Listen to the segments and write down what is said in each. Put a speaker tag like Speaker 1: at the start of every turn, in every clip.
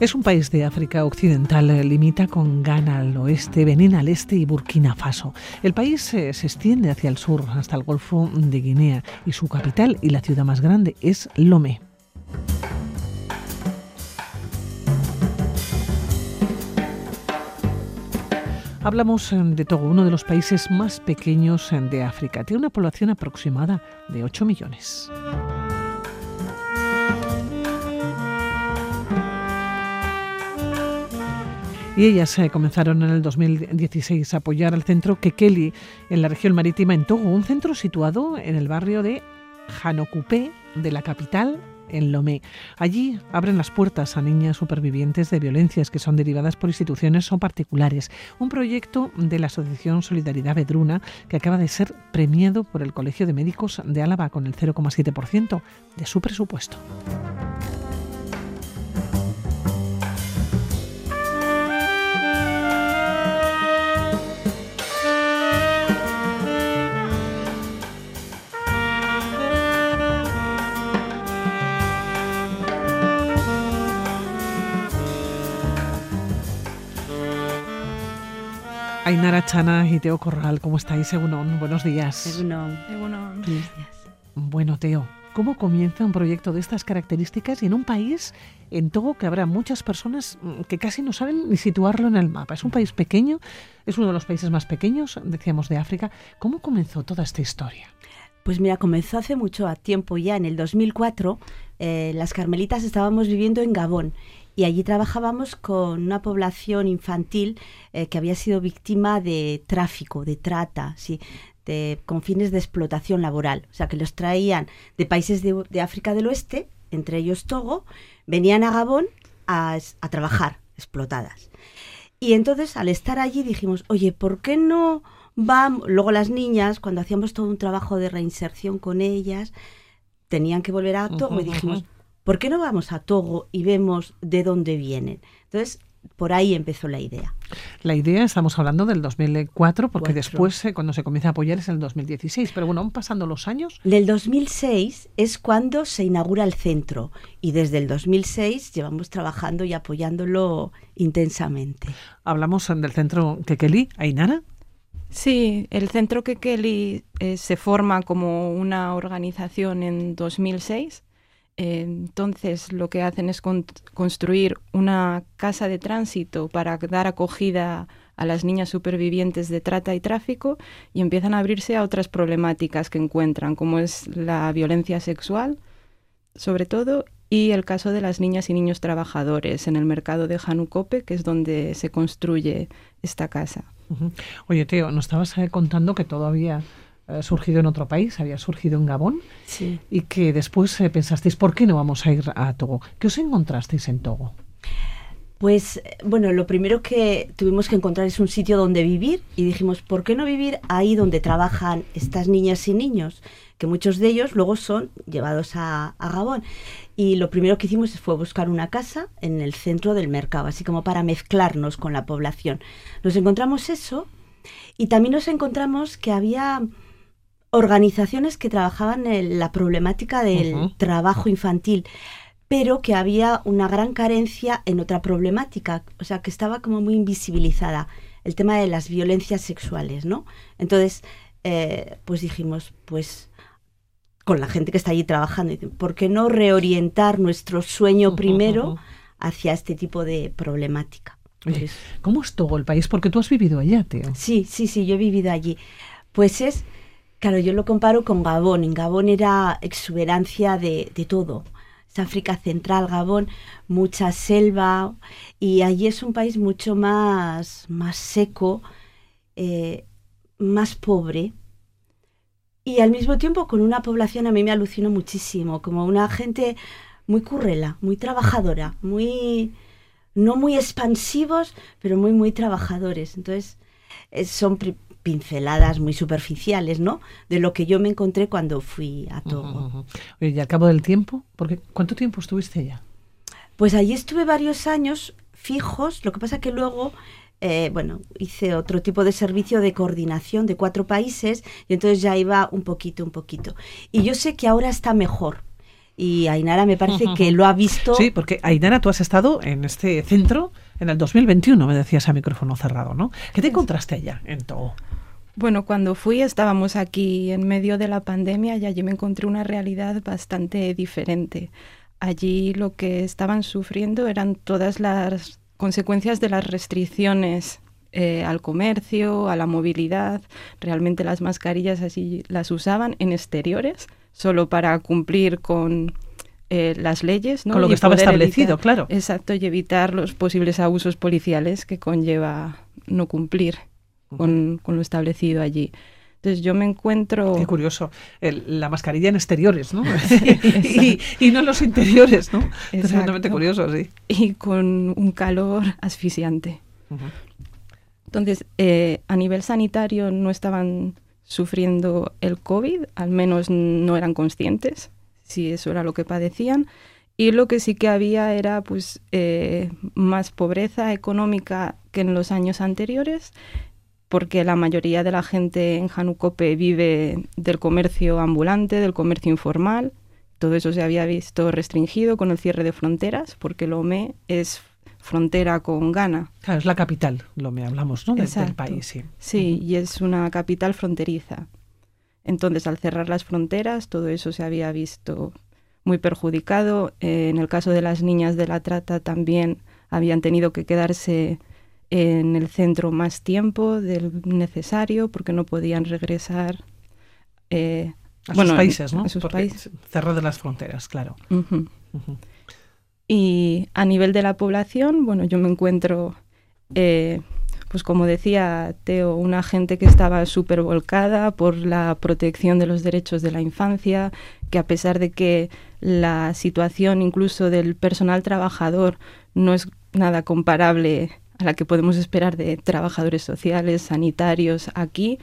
Speaker 1: Es un país de África Occidental, eh, limita con Ghana al oeste, Benín al este y Burkina Faso. El país eh, se extiende hacia el sur hasta el Golfo de Guinea y su capital y la ciudad más grande es Lomé. Hablamos eh, de Togo, uno de los países más pequeños de África. Tiene una población aproximada de 8 millones. Y ellas eh, comenzaron en el 2016 a apoyar al centro Kekeli en la región marítima en Togo, un centro situado en el barrio de Hanokupé de la capital en Lomé. Allí abren las puertas a niñas supervivientes de violencias que son derivadas por instituciones o particulares. Un proyecto de la Asociación Solidaridad Vedruna que acaba de ser premiado por el Colegio de Médicos de Álava con el 0,7% de su presupuesto. Ainara Chana y Teo Corral, ¿cómo estáis? Egunon, buenos días.
Speaker 2: Egunon. Buenos días.
Speaker 1: Bueno, Teo, ¿cómo comienza un proyecto de estas características y en un país, en Togo, que habrá muchas personas mm, que casi no saben ni situarlo en el mapa? Es un país pequeño, es uno de los países más pequeños, decíamos, de África. ¿Cómo comenzó toda esta historia?
Speaker 2: Pues mira, comenzó hace mucho tiempo ya, en el 2004, eh, las carmelitas estábamos viviendo en Gabón y allí trabajábamos con una población infantil eh, que había sido víctima de tráfico, de trata, ¿sí? de, con fines de explotación laboral. O sea, que los traían de países de, África del Oeste, entre ellos Togo, venían a Gabón a, a trabajar explotadas. Y entonces, al estar allí, dijimos, oye, ¿por qué no vamos? Luego las niñas, cuando hacíamos todo un trabajo de reinserción con ellas, tenían que volver a Togo y dijimos, ¿por qué no vamos a Togo y vemos de dónde vienen? Entonces, por ahí empezó la idea.
Speaker 1: La idea, estamos hablando del 2004, porque después eh, cuando se comienza a apoyar es el 2016, pero bueno, aún pasando los años.
Speaker 2: Del 2006 es cuando se inaugura el centro y desde el 2006 llevamos trabajando y apoyándolo intensamente.
Speaker 1: Hablamos del centro Kekeli, Ainara.
Speaker 3: Sí, el centro Kekeli eh, se forma como una organización en 2006 entonces lo que hacen es construir una casa de tránsito para dar acogida a las niñas supervivientes de trata y tráfico y empiezan a abrirse a otras problemáticas que encuentran, como es la violencia sexual, sobre todo, y el caso de las niñas y niños trabajadores en el mercado de Janucope, que es donde se construye esta casa.
Speaker 1: Oye, Teo, nos estabas eh, contando que todavía surgido en otro país, había surgido en Gabón, y que después eh, pensasteis, ¿por qué no vamos a ir a Togo? ¿Qué os encontrasteis en Togo?
Speaker 2: Pues bueno, lo primero que tuvimos que encontrar es un sitio donde vivir y dijimos, ¿por qué no vivir ahí donde trabajan estas niñas y niños? Que muchos de ellos luego son llevados a, a Gabón. Y lo primero que hicimos fue buscar una casa en el centro del mercado, así como para mezclarnos con la población. Nos encontramos eso y también nos encontramos que había organizaciones que trabajaban en la problemática del trabajo infantil, pero que había una gran carencia en otra problemática, o sea, que estaba como muy invisibilizada, el tema de las violencias sexuales, ¿no? Entonces, eh, pues dijimos, pues con la gente que está allí trabajando, ¿por qué no reorientar nuestro sueño primero hacia este tipo de problemática?
Speaker 1: ¿Cómo es todo el país? Porque tú has vivido allá, Teo.
Speaker 2: Sí, sí, sí, yo he vivido allí. Pues es Claro, yo lo comparo con Gabón. En Gabón era exuberancia de, todo. Es África Central, Gabón, mucha selva y allí es un país mucho más, más seco, eh, más pobre y al mismo tiempo con una población a mí me alucinó muchísimo, como una gente muy currela, muy trabajadora, muy no muy expansivos, pero muy muy trabajadores. Entonces, eh, son pinceladas muy superficiales, ¿no? De lo que yo me encontré cuando fui a Togo.
Speaker 1: y al cabo del tiempo, porque ¿cuánto tiempo estuviste ya?
Speaker 2: Pues allí estuve varios años fijos, lo que pasa que luego eh, bueno, hice otro tipo de servicio de coordinación de cuatro países y entonces ya iba un poquito, un poquito. Y yo sé que ahora está mejor. Y Ainara me parece que lo ha visto.
Speaker 1: Sí, porque Ainara, tú has estado en este centro en el 2021, me decías a micrófono cerrado, ¿no? ¿Qué te encontraste allá en Togo?
Speaker 3: Bueno, cuando fui estábamos aquí en medio de la pandemia y allí me encontré una realidad bastante diferente. Allí lo que estaban sufriendo eran todas las consecuencias de las restricciones eh, al comercio, a la movilidad. Realmente las mascarillas así las usaban en exteriores, solo para cumplir con eh, las leyes. ¿no?
Speaker 1: Con lo que estaba establecido, claro.
Speaker 3: Exacto, y evitar los posibles abusos policiales que conlleva no cumplir con, lo establecido allí. Entonces yo me encuentro...
Speaker 1: Qué curioso, la mascarilla en exteriores, ¿no? y, no en los interiores, ¿no? Es realmente curioso, sí.
Speaker 3: Y con un calor asfixiante. Entonces, eh, a nivel sanitario no estaban sufriendo el COVID, al menos no eran conscientes si eso era lo que padecían. Y lo que sí que había era pues eh, más pobreza económica que en los años anteriores, porque la mayoría de la gente en Janucope vive del comercio ambulante, del comercio informal. Todo eso se había visto restringido con el cierre de fronteras, porque Lomé es frontera con Ghana.
Speaker 1: Claro, es la capital, Lomé, hablamos, ¿no? Del, país, sí.
Speaker 3: Sí, y es una capital fronteriza. Entonces, al cerrar las fronteras, todo eso se había visto muy perjudicado. Eh, en el caso de las niñas de la trata también habían tenido que quedarse en el centro más tiempo del necesario porque no podían regresar
Speaker 1: eh, a sus países, ¿no? A sus países. Cerró de las fronteras, claro.
Speaker 3: Y a nivel de la población, bueno, yo me encuentro, eh, pues como decía Teo, una gente que estaba súper volcada por la protección de los derechos de la infancia, que a pesar de que la situación incluso del personal trabajador no es nada comparable a la que podemos esperar de trabajadores sociales, sanitarios aquí,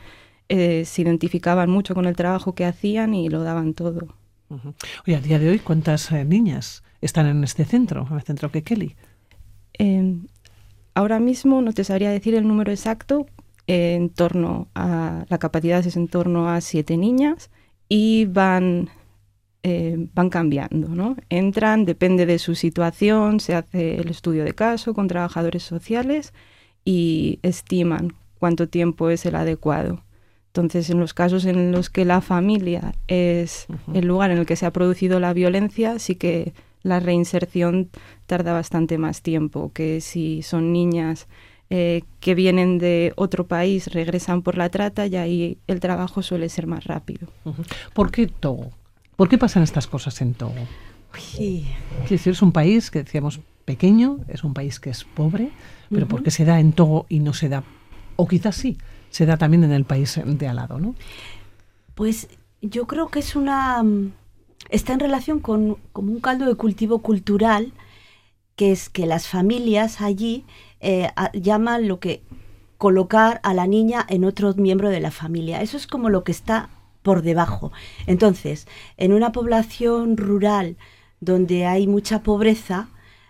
Speaker 3: eh, se identificaban mucho con el trabajo que hacían y lo daban todo.
Speaker 1: Oye, a día de hoy, ¿cuántas eh, niñas están en este centro, en el centro Kekeli?
Speaker 3: Eh, ahora mismo no te sabría decir el número exacto, en torno a la capacidad es en torno a siete niñas y van eh, van cambiando, ¿no? Entran, depende de su situación, se hace el estudio de caso con trabajadores sociales y estiman cuánto tiempo es el adecuado. Entonces, en los casos en los que la familia es el lugar en el que se ha producido la violencia, sí que la reinserción tarda bastante más tiempo que si son niñas eh, que vienen de otro país, regresan por la trata y ahí el trabajo suele ser más rápido.
Speaker 1: ¿Por qué Togo? ¿Por qué pasan estas cosas en Togo? Sí. Es un país que decíamos pequeño, es un país que es pobre, pero ¿por qué se da en Togo y no se da, o quizás sí, se da también en el país de al lado, ¿no?
Speaker 2: Pues yo creo que es una mm, está en relación con como un caldo de cultivo cultural que es que las familias allí eh, llaman lo que colocar a la niña en otro miembro de la familia. Eso es como lo que está por debajo. Entonces, en una población rural donde hay mucha pobreza,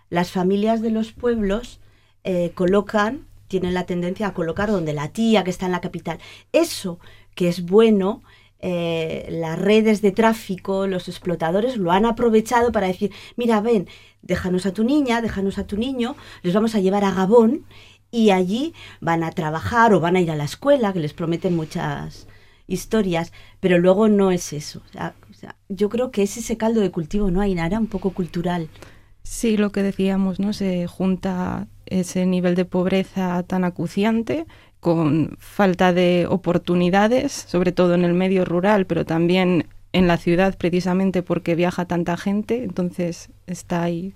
Speaker 2: las familias de los pueblos eh, colocan tienen la tendencia a colocar donde la tía que está en la capital. Eso que es bueno, eh, las redes de tráfico, los explotadores lo han aprovechado para decir, mira, ven, déjanos a tu niña, déjanos a tu niño, les vamos a llevar a Gabón y allí van a trabajar o van a ir a la escuela, que les prometen muchas historias, pero luego no es eso. yo creo que es ese caldo de cultivo, ¿no? Hay nada un poco cultural.
Speaker 3: Sí, lo que decíamos, ¿no? Se junta ese nivel de pobreza tan acuciante con falta de oportunidades, sobre todo en el medio rural, pero también en la ciudad precisamente porque viaja tanta gente, entonces está ahí,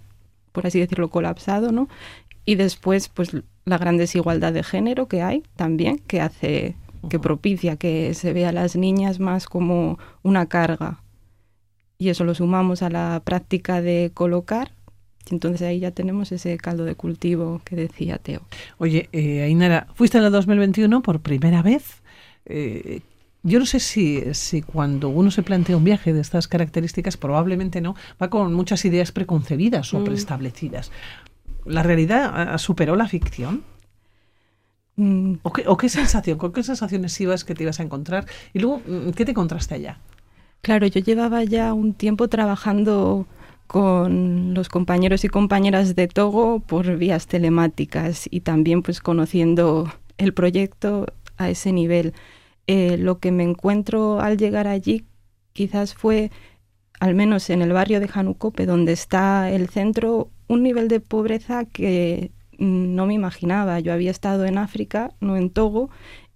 Speaker 3: por así decirlo, colapsado, ¿no? Y después, pues la gran desigualdad de género que hay también, que hace, que propicia que se vea a las niñas más como una carga. Y eso lo sumamos a la práctica de colocar, entonces ahí ya tenemos ese caldo de cultivo que decía Teo.
Speaker 1: Oye, eh, Ainara, fuiste en el 2021 por primera vez. Eh, yo no sé si, si cuando uno se plantea un viaje de estas características, probablemente no, va con muchas ideas preconcebidas o mm. preestablecidas. ¿La realidad superó la ficción? Mm. ¿O, qué, ¿O, qué, sensación, con qué sensaciones ibas que te ibas a encontrar? Y luego, mm, ¿qué te encontraste allá?
Speaker 3: Claro, yo llevaba ya un tiempo trabajando con los compañeros y compañeras de Togo por vías telemáticas y también pues conociendo el proyecto a ese nivel. Eh, lo que me encuentro al llegar allí quizás fue, al menos en el barrio de Janucope, donde está el centro, un nivel de pobreza que no me imaginaba. Yo había estado en África, no en Togo,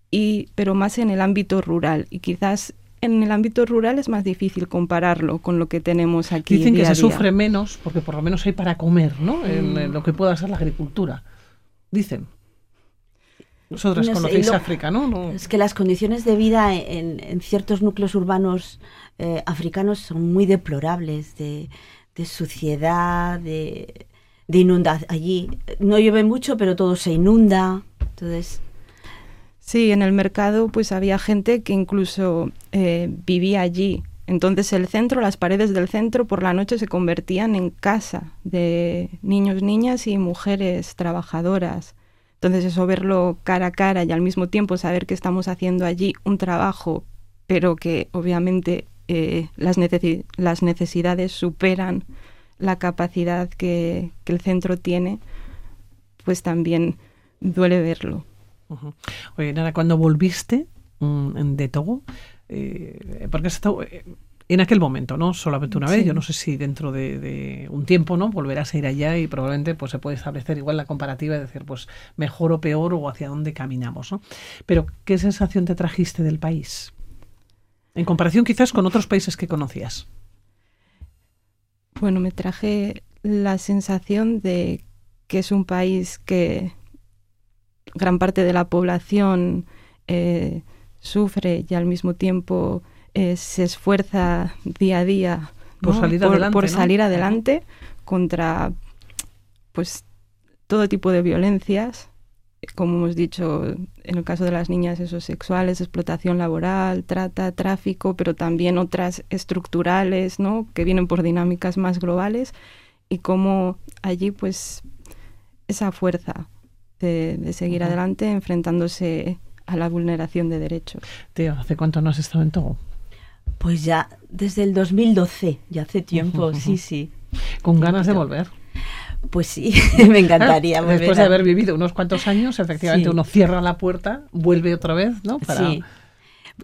Speaker 3: y, pero más en el ámbito rural. Y quizás en el ámbito rural es más difícil compararlo con lo que tenemos aquí.
Speaker 1: Dicen que se sufre menos porque por lo menos hay para comer, ¿no? En, lo que pueda ser la agricultura. Dicen. Nosotros conocéis África, ¿no?
Speaker 2: Es que las condiciones de vida en, ciertos núcleos urbanos eh, africanos son muy deplorables, de, suciedad, de, de inundación. Allí no llueve mucho, pero todo se inunda. Entonces,
Speaker 3: Sí, en el mercado pues había gente que incluso eh, vivía allí. Entonces el centro, las paredes del centro por la noche se convertían en casa de niños, niñas y mujeres trabajadoras. Entonces eso verlo cara a cara y al mismo tiempo saber que estamos haciendo allí un trabajo, pero que obviamente eh, las, las, necesidades superan la capacidad que, que el centro tiene, pues también duele verlo.
Speaker 1: Oye, nada, cuando volviste mm, de Togo, eh, porque has estado eh, en aquel momento, ¿no? Solamente una vez. Yo no sé si dentro de, un tiempo, ¿no? Volverás a ir allá y probablemente pues se puede establecer igual la comparativa y decir, pues mejor o peor o hacia dónde caminamos, ¿no? Pero, ¿qué sensación te trajiste del país? En comparación quizás con otros países que conocías.
Speaker 3: Bueno, me traje la sensación de que es un país que gran parte de la población eh, sufre y al mismo tiempo eh, se esfuerza día a día
Speaker 1: por salir adelante,
Speaker 3: por salir adelante contra pues todo tipo de violencias como hemos dicho en el caso de las niñas esos sexuales explotación laboral trata tráfico pero también otras estructurales no que vienen por dinámicas más globales y cómo allí pues esa fuerza de, seguir adelante enfrentándose a la vulneración de derechos.
Speaker 1: Teo, ¿hace cuánto no has estado en Togo?
Speaker 2: Pues ya desde el 2012, ya hace tiempo, sí, sí.
Speaker 1: ¿Con ganas de volver?
Speaker 2: Pues sí, me encantaría.
Speaker 1: Después de haber vivido unos cuantos años, efectivamente uno cierra la puerta, vuelve otra vez, ¿no?
Speaker 2: Sí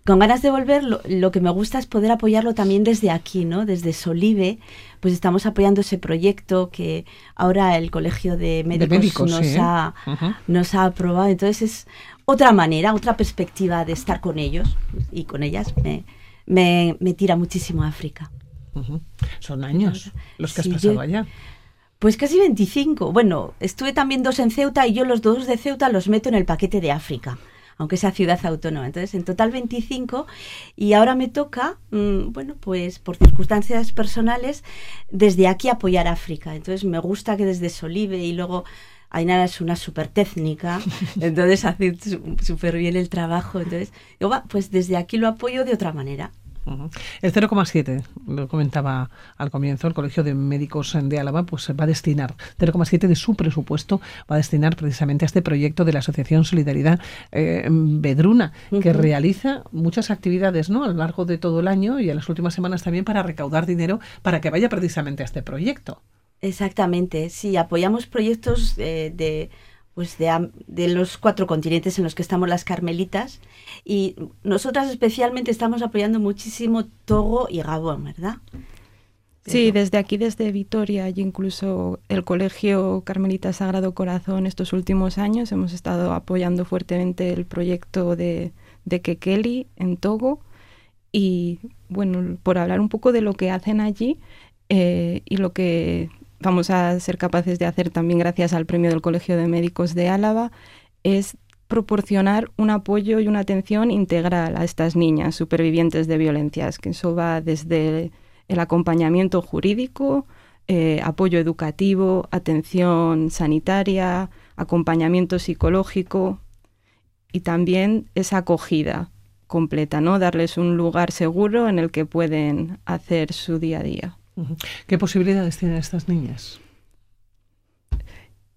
Speaker 2: con ganas de volver, lo, que me gusta es poder apoyarlo también desde aquí, ¿no? Desde Solive, pues estamos apoyando ese proyecto que ahora el Colegio de Médicos, nos, ha, nos ha aprobado. Entonces es otra manera, otra perspectiva de estar con ellos y con ellas. Me, me, tira muchísimo a África.
Speaker 1: Son años los que has pasado allá.
Speaker 2: Pues casi 25. Bueno, estuve también dos en Ceuta y yo los dos de Ceuta los meto en el paquete de África aunque sea ciudad autónoma. Entonces, en total 25 y ahora me toca, mm, bueno, pues por circunstancias personales, desde aquí apoyar África. Entonces, me gusta que desde Solive y luego Ainara es una súper técnica, entonces hace súper bien el trabajo. Entonces, yo, va, pues desde aquí lo apoyo de otra manera.
Speaker 1: El 0,7, lo comentaba al comienzo, el Colegio de Médicos de Álava pues va a destinar 0,7 de su presupuesto, va a destinar precisamente a este proyecto de la Asociación Solidaridad eh, Bedruna, que realiza muchas actividades ¿no? a lo largo de todo el año y en las últimas semanas también para recaudar dinero para que vaya precisamente a este proyecto.
Speaker 2: Exactamente, sí, apoyamos proyectos eh, de pues de, los cuatro continentes en los que estamos las carmelitas. Y nosotras especialmente estamos apoyando muchísimo Togo y Gabón, ¿verdad?
Speaker 3: Sí, desde aquí, desde Vitoria y incluso el Colegio Carmelita Sagrado Corazón estos últimos años hemos estado apoyando fuertemente el proyecto de, de Kekeli en Togo. Y bueno, por hablar un poco de lo que hacen allí eh, y lo que vamos a ser capaces de hacer también gracias al premio del Colegio de Médicos de Álava es proporcionar un apoyo y una atención integral a estas niñas supervivientes de violencias, que eso va desde el acompañamiento jurídico, eh, apoyo educativo, atención sanitaria, acompañamiento psicológico y también esa acogida completa, ¿no? Darles un lugar seguro en el que pueden hacer su día a día.
Speaker 1: ¿Qué posibilidades tienen estas niñas?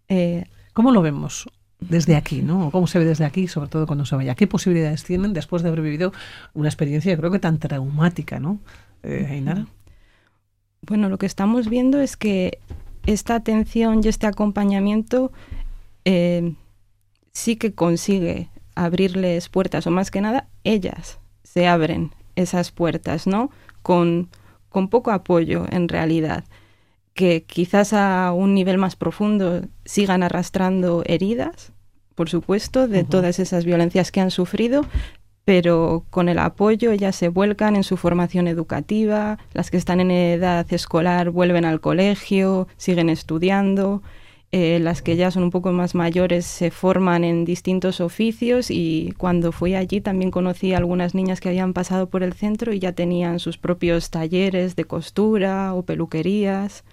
Speaker 1: Eh, ¿Cómo lo vemos desde aquí, ¿no? ¿Cómo se ve desde aquí, sobre todo cuando se vaya? ¿Qué posibilidades tienen después de haber vivido una experiencia, creo que tan traumática, ¿no? Eh, Ainara.
Speaker 3: Bueno, lo que estamos viendo es que esta atención y este acompañamiento eh, sí que consigue abrirles puertas, o más que nada, ellas se abren esas puertas, ¿no? Con, con poco apoyo, en realidad que quizás a un nivel más profundo sigan arrastrando heridas, por supuesto, de todas esas violencias que han sufrido, pero con el apoyo ellas se vuelcan en su formación educativa, las que están en edad escolar vuelven al colegio, siguen estudiando, eh, las que ya son un poco más mayores se forman en distintos oficios y cuando fui allí también conocí a algunas niñas que habían pasado por el centro y ya tenían sus propios talleres de costura o peluquerías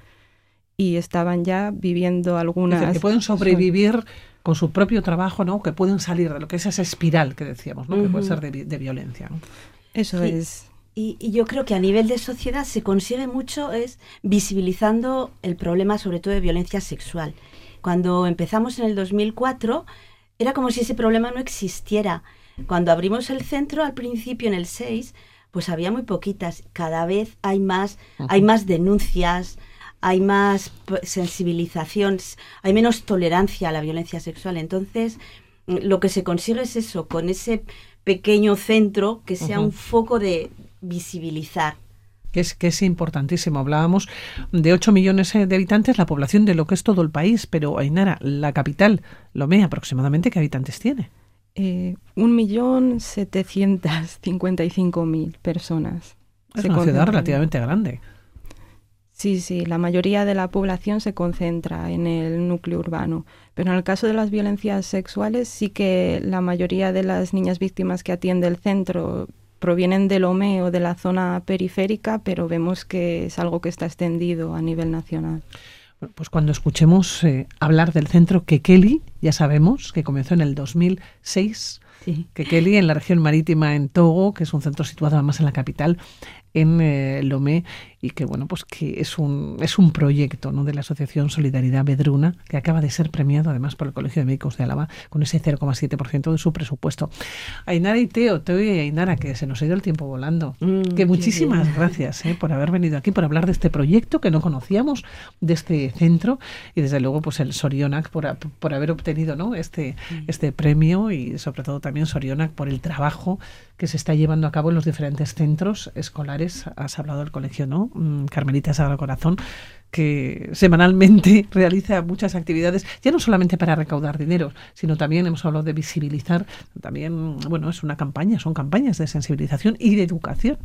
Speaker 3: y estaban ya viviendo algunas...
Speaker 1: que pueden sobrevivir con su propio trabajo, ¿no? Que pueden salir de lo que es esa espiral que decíamos, ¿no? Que puede ser de, violencia.
Speaker 3: Eso es.
Speaker 2: Y, y, yo creo que a nivel de sociedad se consigue mucho es visibilizando el problema sobre todo de violencia sexual. Cuando empezamos en el 2004 era como si ese problema no existiera. Cuando abrimos el centro al principio en el 6, pues había muy poquitas. Cada vez hay más, hay más denuncias, hay más sensibilización, hay menos tolerancia a la violencia sexual. Entonces, lo que se consigue es eso, con ese pequeño centro que sea un foco de visibilizar.
Speaker 1: Que es, que es importantísimo. Hablábamos de 8 millones de habitantes, la población de lo que es todo el país, pero Ainara, la capital, Lomé, aproximadamente, ¿qué habitantes tiene?
Speaker 3: Eh, un millón setecientos cincuenta y cinco mil personas.
Speaker 1: Es una ciudad relativamente grande.
Speaker 3: Sí, sí, la mayoría de la población se concentra en el núcleo urbano, pero en el caso de las violencias sexuales sí que la mayoría de las niñas víctimas que atiende el centro provienen del OME o de la zona periférica, pero vemos que es algo que está extendido a nivel nacional.
Speaker 1: Pues cuando escuchemos eh, hablar del centro Kekeli, ya sabemos que comenzó en el 2006, sí. Kekeli en la región marítima en Togo, que es un centro situado además en la capital, en eh, Lomé y que bueno pues que es un es un proyecto ¿no? de la asociación Solidaridad Bedruna que acaba de ser premiado además por el Colegio de Médicos de Álava con ese 0,7% de su presupuesto. Ainara y Teo, Teo y Ainara que se nos ha ido el tiempo volando. Mm, que muchísimas gracias ¿eh? por haber venido aquí por hablar de este proyecto que no conocíamos de este centro y desde luego pues el Sorionac por, por haber obtenido ¿no? este mm. este premio y sobre todo también Sorionac por el trabajo que se está llevando a cabo en los diferentes centros escolares. Has hablado del colegio, ¿no? Mm, Carmelita Sagrado Corazón, que semanalmente realiza muchas actividades, ya no solamente para recaudar dinero, sino también hemos hablado de visibilizar, también, bueno, es una campaña, son campañas de sensibilización y de educación.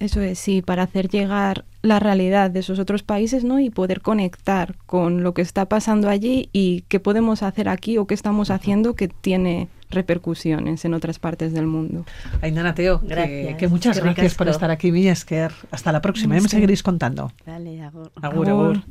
Speaker 3: Eso es, sí, para hacer llegar la realidad de esos otros países, ¿no? Y poder conectar con lo que está pasando allí y qué podemos hacer aquí o qué estamos haciendo que tiene repercusiones en otras partes del mundo.
Speaker 1: Ainara Teo, que, muchas gracias por estar aquí, Milla Hasta la próxima, ya me seguiréis contando.
Speaker 2: Agur.
Speaker 1: Agur, agur.